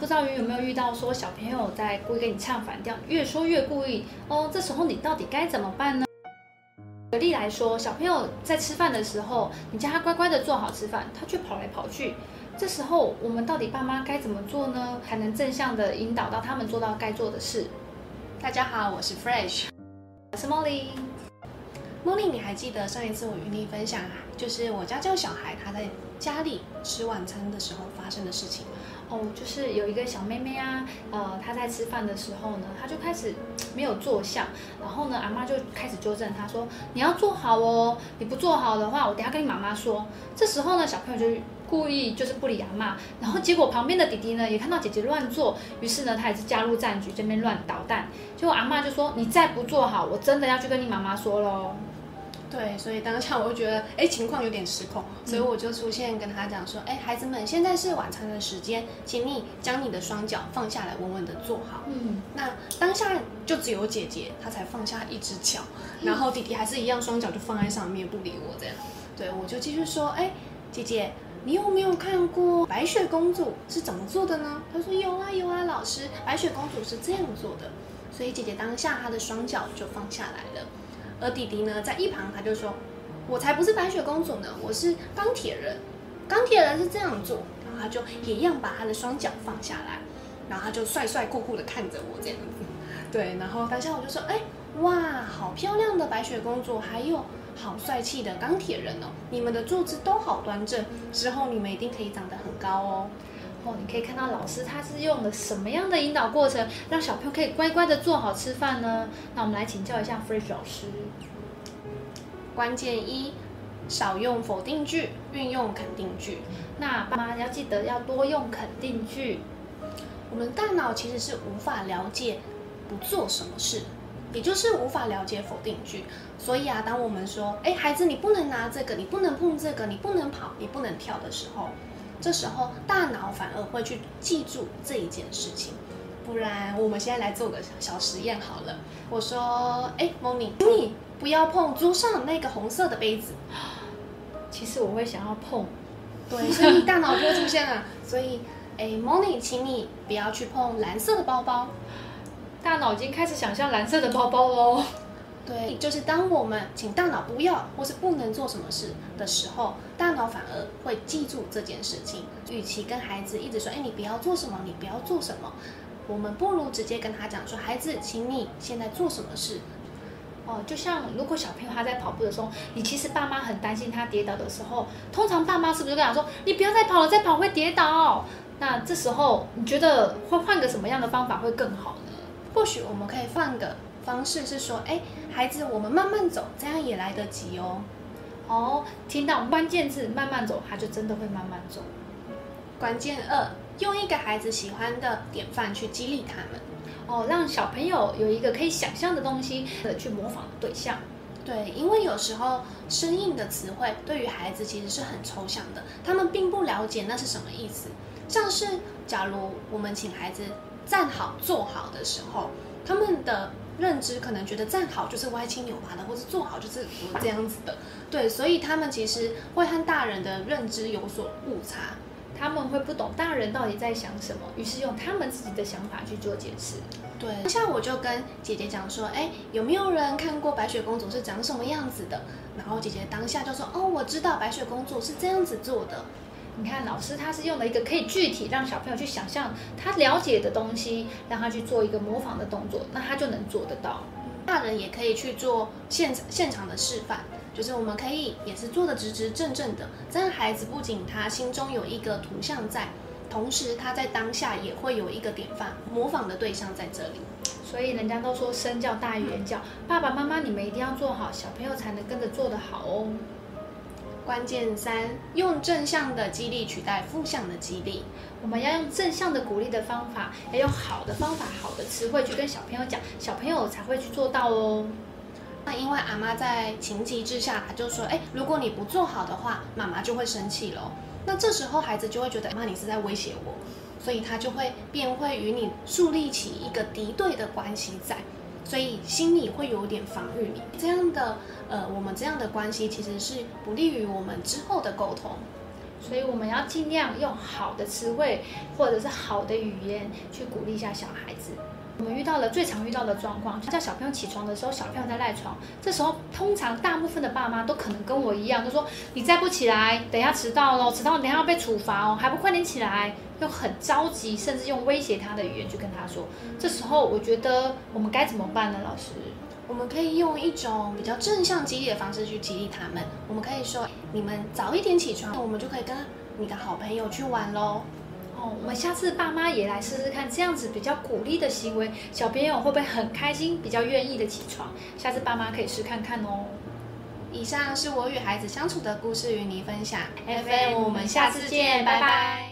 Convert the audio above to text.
不知道有没有遇到说小朋友在故意跟你唱反调，越说越故意哦，这时候你到底该怎么办呢？举例来说，小朋友在吃饭的时候，你叫他乖乖的坐好吃饭，他却跑来跑去。这时候我们到底爸妈该怎么做呢？才能正向的引导到他们做到该做的事？大家好，我是 Fresh，我是 Molly。茉莉你还记得上一次我与你分享，就是我家教小孩他在家里吃晚餐的时候发生的事情？哦，就是有一个小妹妹啊，呃，她在吃饭的时候呢，她就开始没有坐相，然后呢，阿妈就开始纠正她说：“你要坐好哦，你不坐好的话，我等下跟你妈妈说。”这时候呢，小朋友就故意就是不理阿妈，然后结果旁边的弟弟呢也看到姐姐乱坐，于是呢，他也是加入战局，这边乱捣蛋。结果阿妈就说：“你再不坐好，我真的要去跟你妈妈说喽。”对，所以当下我就觉得，哎，情况有点失控，所以我就出现跟他讲说，哎，孩子们，现在是晚餐的时间，请你将你的双脚放下来，稳稳的坐好。嗯，那当下就只有姐姐，她才放下一只脚，然后弟弟还是一样，双脚就放在上面不理我这样。对，我就继续说，哎，姐姐，你有没有看过白雪公主是怎么做的呢？她说有啊有啊，老师，白雪公主是这样做的。所以姐姐当下她的双脚就放下来了。而弟弟呢，在一旁他就说：“我才不是白雪公主呢，我是钢铁人。钢铁人是这样做。”然后他就也一样把他的双脚放下来，然后他就帅帅酷酷的看着我这样子。对，然后当下我就说：“哎，哇，好漂亮的白雪公主，还有好帅气的钢铁人哦！你们的坐姿都好端正，之后你们一定可以长得很高哦。”哦，你可以看到老师他是用了什么样的引导过程，让小朋友可以乖乖的做好吃饭呢？那我们来请教一下 Fresh 老师。关键一，少用否定句，运用肯定句。那爸妈要记得要多用肯定句。我们大脑其实是无法了解不做什么事，也就是无法了解否定句。所以啊，当我们说，哎，孩子，你不能拿这个，你不能碰这个，你不能跑，你不能跳的时候。这时候大脑反而会去记住这一件事情，不然我们现在来做个小实验好了。我说，哎，Moni，你不要碰桌上那个红色的杯子。其实我会想要碰，对，所以大脑就会出现了。所以，哎，Moni，请你不要去碰蓝色的包包。大脑已经开始想象蓝色的包包喽。对，就是当我们请大脑不要或是不能做什么事的时候，大脑反而会记住这件事情。与其跟孩子一直说，哎，你不要做什么，你不要做什么，我们不如直接跟他讲说，孩子，请你现在做什么事。哦，就像如果小朋友他在跑步的时候，你其实爸妈很担心他跌倒的时候，通常爸妈是不是跟他说，你不要再跑了，再跑会跌倒？那这时候你觉得会换个什么样的方法会更好呢？或许我们可以换个。方式是说，哎，孩子，我们慢慢走，这样也来得及哦。哦，听到关键字“慢慢走”，他就真的会慢慢走。关键二，用一个孩子喜欢的典范去激励他们。哦，让小朋友有一个可以想象的东西的去模仿的对象。对，因为有时候生硬的词汇对于孩子其实是很抽象的，他们并不了解那是什么意思。像是假如我们请孩子站好、坐好的时候，他们的。认知可能觉得站好就是歪七扭八的，或者坐好就是这样子的，对，所以他们其实会和大人的认知有所误差，他们会不懂大人到底在想什么，于是用他们自己的想法去做解释。对，像我就跟姐姐讲说，哎，有没有人看过白雪公主是长什么样子的？然后姐姐当下就说，哦，我知道白雪公主是这样子做的。你看，老师他是用了一个可以具体让小朋友去想象他了解的东西，让他去做一个模仿的动作，那他就能做得到。大人也可以去做现现场的示范，就是我们可以也是做的直直正正的，这样孩子不仅他心中有一个图像在，同时他在当下也会有一个典范模仿的对象在这里。所以人家都说身教大于言教，爸爸妈妈你们一定要做好，小朋友才能跟着做得好哦。关键三，用正向的激励取代负向的激励。我们要用正向的鼓励的方法，要用好的方法、好的词汇去跟小朋友讲，小朋友才会去做到哦。那因为阿妈在情急之下，她就说：“哎，如果你不做好的话，妈妈就会生气了。”那这时候孩子就会觉得妈，你是在威胁我，所以他就会便会与你树立起一个敌对的关系在。所以心里会有点防御你，这样的呃，我们这样的关系其实是不利于我们之后的沟通。所以我们要尽量用好的词汇或者是好的语言去鼓励一下小孩子。我们遇到了最常遇到的状况，叫小朋友起床的时候，小朋友在赖床。这时候，通常大部分的爸妈都可能跟我一样，都说：“你再不起来，等下迟到喽，迟到等下要被处罚哦，还不快点起来！”用很着急，甚至用威胁他的语言去跟他说。这时候，我觉得我们该怎么办呢？老师，我们可以用一种比较正向激励的方式去激励他们。我们可以说：“你们早一点起床，我们就可以跟你的好朋友去玩喽。”哦，我们下次爸妈也来试试看，这样子比较鼓励的行为，小朋友会不会很开心，比较愿意的起床？下次爸妈可以试看看哦。以上是我与孩子相处的故事，与你分享。FM，我们下次见，拜拜。拜拜。